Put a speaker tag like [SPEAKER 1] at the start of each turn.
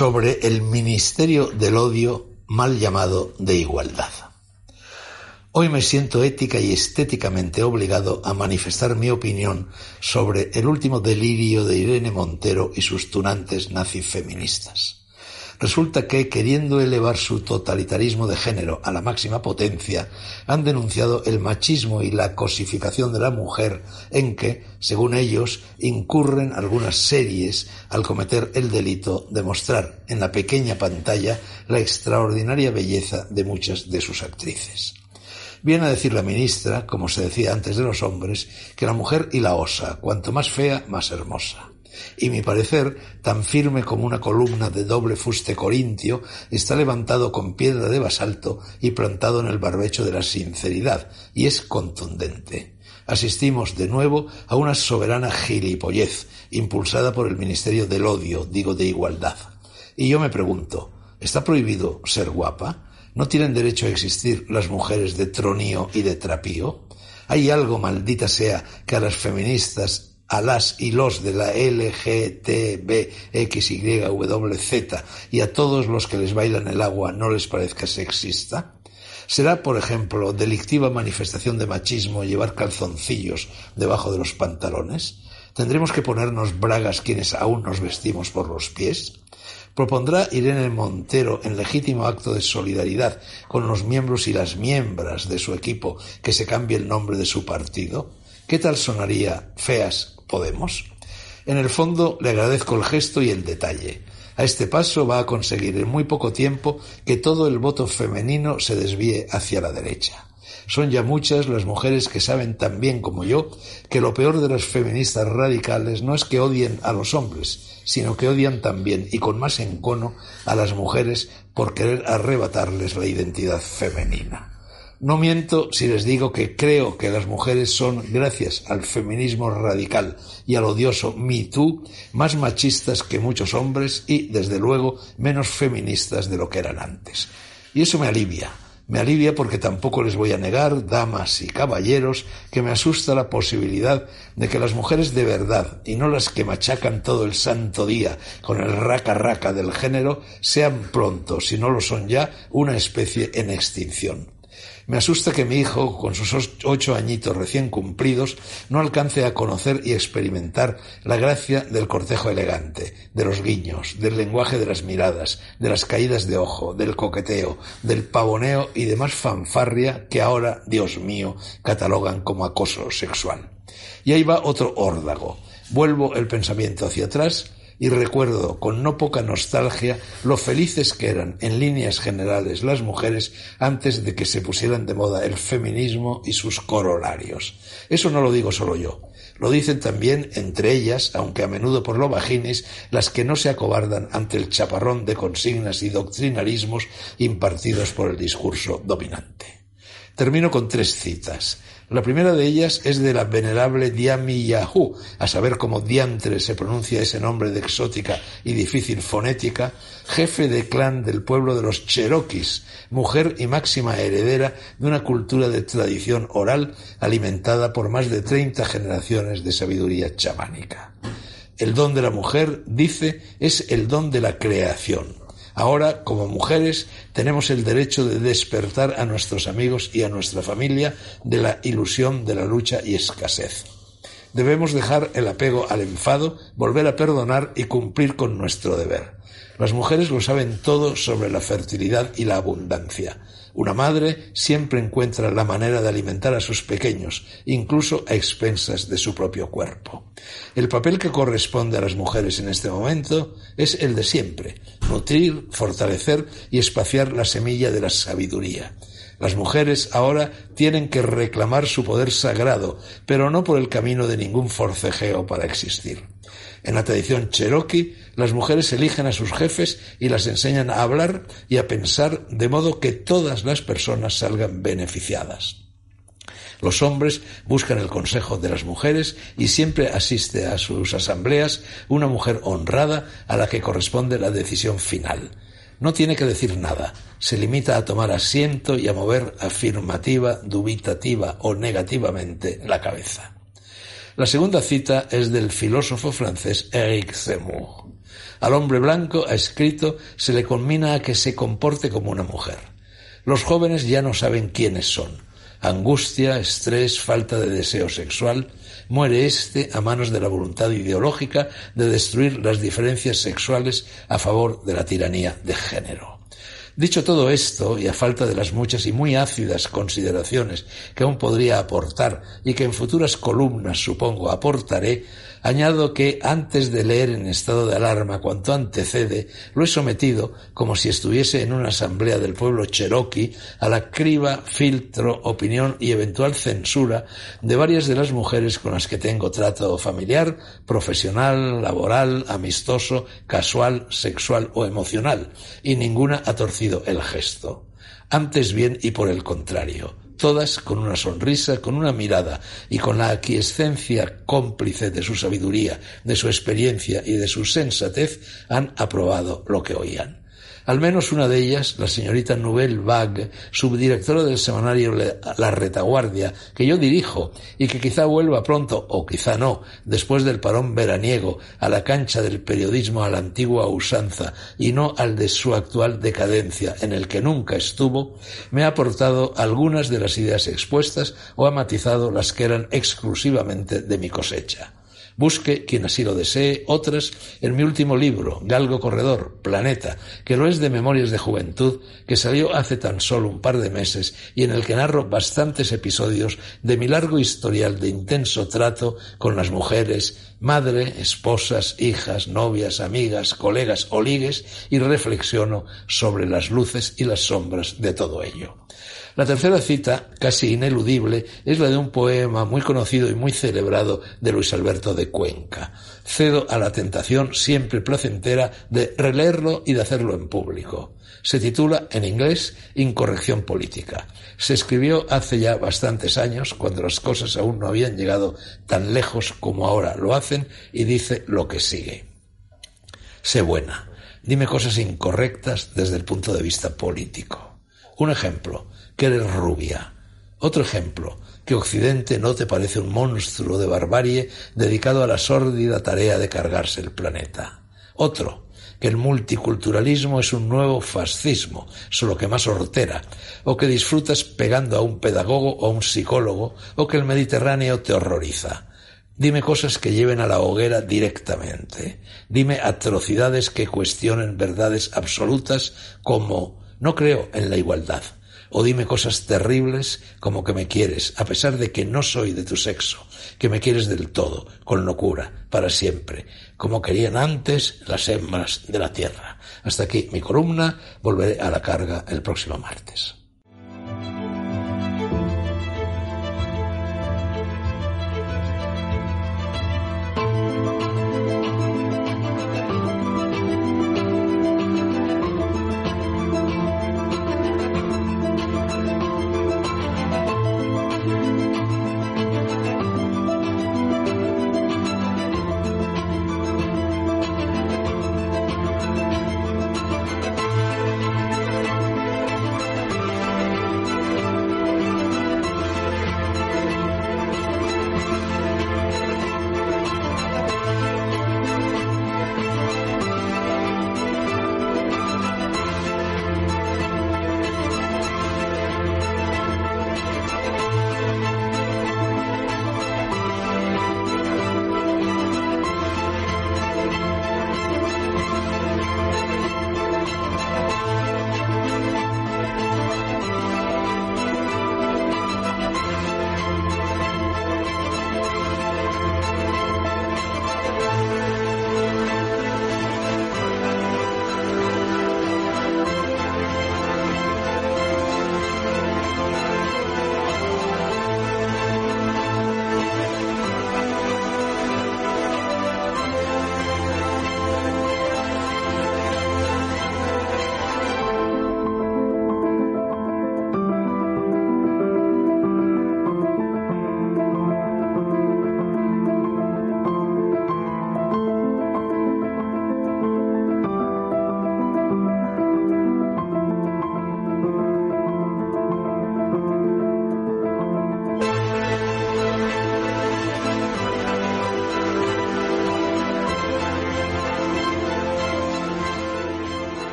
[SPEAKER 1] Sobre el Ministerio del Odio mal llamado de Igualdad. Hoy me siento ética y estéticamente obligado a manifestar mi opinión sobre el último delirio de Irene Montero y sus tunantes nazifeministas. Resulta que, queriendo elevar su totalitarismo de género a la máxima potencia, han denunciado el machismo y la cosificación de la mujer en que, según ellos, incurren algunas series al cometer el delito de mostrar en la pequeña pantalla la extraordinaria belleza de muchas de sus actrices. Viene a decir la ministra, como se decía antes de los hombres, que la mujer y la osa, cuanto más fea, más hermosa y mi parecer, tan firme como una columna de doble fuste corintio, está levantado con piedra de basalto y plantado en el barbecho de la sinceridad, y es contundente. Asistimos de nuevo a una soberana gilipollez, impulsada por el Ministerio del Odio, digo de Igualdad. Y yo me pregunto, ¿está prohibido ser guapa? ¿No tienen derecho a existir las mujeres de tronío y de trapío? ¿Hay algo, maldita sea, que a las feministas a las y los de la LGTBXYWZ y a todos los que les bailan el agua no les parezca sexista? ¿Será, por ejemplo, delictiva manifestación de machismo llevar calzoncillos debajo de los pantalones? ¿Tendremos que ponernos bragas quienes aún nos vestimos por los pies? ¿Propondrá Irene Montero en legítimo acto de solidaridad con los miembros y las miembros de su equipo que se cambie el nombre de su partido? ¿Qué tal sonaría feas Podemos. En el fondo le agradezco el gesto y el detalle. A este paso va a conseguir en muy poco tiempo que todo el voto femenino se desvíe hacia la derecha. Son ya muchas las mujeres que saben tan bien como yo que lo peor de las feministas radicales no es que odien a los hombres, sino que odian también y con más encono a las mujeres por querer arrebatarles la identidad femenina. No miento si les digo que creo que las mujeres son, gracias al feminismo radical y al odioso Me Too, más machistas que muchos hombres y, desde luego, menos feministas de lo que eran antes. Y eso me alivia. Me alivia porque tampoco les voy a negar, damas y caballeros, que me asusta la posibilidad de que las mujeres de verdad, y no las que machacan todo el santo día con el raca raca del género, sean pronto, si no lo son ya, una especie en extinción. Me asusta que mi hijo, con sus ocho añitos recién cumplidos, no alcance a conocer y experimentar la gracia del cortejo elegante, de los guiños, del lenguaje de las miradas, de las caídas de ojo, del coqueteo, del pavoneo y demás fanfarria que ahora, Dios mío, catalogan como acoso sexual. Y ahí va otro órdago Vuelvo el pensamiento hacia atrás y recuerdo con no poca nostalgia lo felices que eran en líneas generales las mujeres antes de que se pusieran de moda el feminismo y sus corolarios. Eso no lo digo solo yo. Lo dicen también entre ellas, aunque a menudo por lo vaginis, las que no se acobardan ante el chaparrón de consignas y doctrinarismos impartidos por el discurso dominante. Termino con tres citas. La primera de ellas es de la venerable Diami Yahoo, a saber cómo diantre se pronuncia ese nombre de exótica y difícil fonética, jefe de clan del pueblo de los Cherokees, mujer y máxima heredera de una cultura de tradición oral alimentada por más de treinta generaciones de sabiduría chamánica. El don de la mujer, dice, es el don de la creación Ahora, como mujeres, tenemos el derecho de despertar a nuestros amigos y a nuestra familia de la ilusión de la lucha y escasez. Debemos dejar el apego al enfado, volver a perdonar y cumplir con nuestro deber. Las mujeres lo saben todo sobre la fertilidad y la abundancia. Una madre siempre encuentra la manera de alimentar a sus pequeños, incluso a expensas de su propio cuerpo. El papel que corresponde a las mujeres en este momento es el de siempre, nutrir, fortalecer y espaciar la semilla de la sabiduría. Las mujeres ahora tienen que reclamar su poder sagrado, pero no por el camino de ningún forcejeo para existir. En la tradición cherokee, las mujeres eligen a sus jefes y las enseñan a hablar y a pensar de modo que todas las personas salgan beneficiadas. Los hombres buscan el consejo de las mujeres y siempre asiste a sus asambleas una mujer honrada a la que corresponde la decisión final. No tiene que decir nada, se limita a tomar asiento y a mover afirmativa, dubitativa o negativamente la cabeza. La segunda cita es del filósofo francés Éric Zemmour. Al hombre blanco, ha escrito, se le conmina a que se comporte como una mujer. Los jóvenes ya no saben quiénes son. Angustia, estrés, falta de deseo sexual, muere éste a manos de la voluntad ideológica de destruir las diferencias sexuales a favor de la tiranía de género. Dicho todo esto, y a falta de las muchas y muy ácidas consideraciones que aún podría aportar y que en futuras columnas supongo aportaré, Añado que antes de leer en estado de alarma cuanto antecede, lo he sometido, como si estuviese en una asamblea del pueblo cherokee, a la criba, filtro, opinión y eventual censura de varias de las mujeres con las que tengo trato familiar, profesional, laboral, amistoso, casual, sexual o emocional, y ninguna ha torcido el gesto. Antes bien y por el contrario, todas con una sonrisa, con una mirada y con la aquiescencia cómplice de su sabiduría, de su experiencia y de su sensatez, han aprobado lo que oían. Al menos una de ellas, la señorita Nouvelle Vague, subdirectora del semanario La Retaguardia, que yo dirijo y que quizá vuelva pronto, o quizá no, después del parón veraniego, a la cancha del periodismo a la antigua usanza y no al de su actual decadencia, en el que nunca estuvo, me ha aportado algunas de las ideas expuestas o ha matizado las que eran exclusivamente de mi cosecha. Busque, quien así lo desee, otras en mi último libro, Galgo Corredor, Planeta, que lo es de Memorias de Juventud, que salió hace tan solo un par de meses y en el que narro bastantes episodios de mi largo historial de intenso trato con las mujeres, madre, esposas, hijas, novias, amigas, colegas o ligues y reflexiono sobre las luces y las sombras de todo ello. La tercera cita, casi ineludible, es la de un poema muy conocido y muy celebrado de Luis Alberto de Cuenca. Cedo a la tentación siempre placentera de releerlo y de hacerlo en público. Se titula en inglés Incorrección política. Se escribió hace ya bastantes años, cuando las cosas aún no habían llegado tan lejos como ahora lo hacen, y dice lo que sigue. Sé buena. Dime cosas incorrectas desde el punto de vista político. Un ejemplo que eres rubia. Otro ejemplo, que Occidente no te parece un monstruo de barbarie dedicado a la sórdida tarea de cargarse el planeta. Otro, que el multiculturalismo es un nuevo fascismo, solo que más hortera, o que disfrutas pegando a un pedagogo o a un psicólogo, o que el Mediterráneo te horroriza. Dime cosas que lleven a la hoguera directamente. Dime atrocidades que cuestionen verdades absolutas como no creo en la igualdad O dime cosas terribles como que me quieres, a pesar de que no soy de tu sexo, que me quieres del todo, con locura, para siempre, como querían antes las hembras de la tierra. Hasta aquí mi columna, volveré a la carga el próximo martes.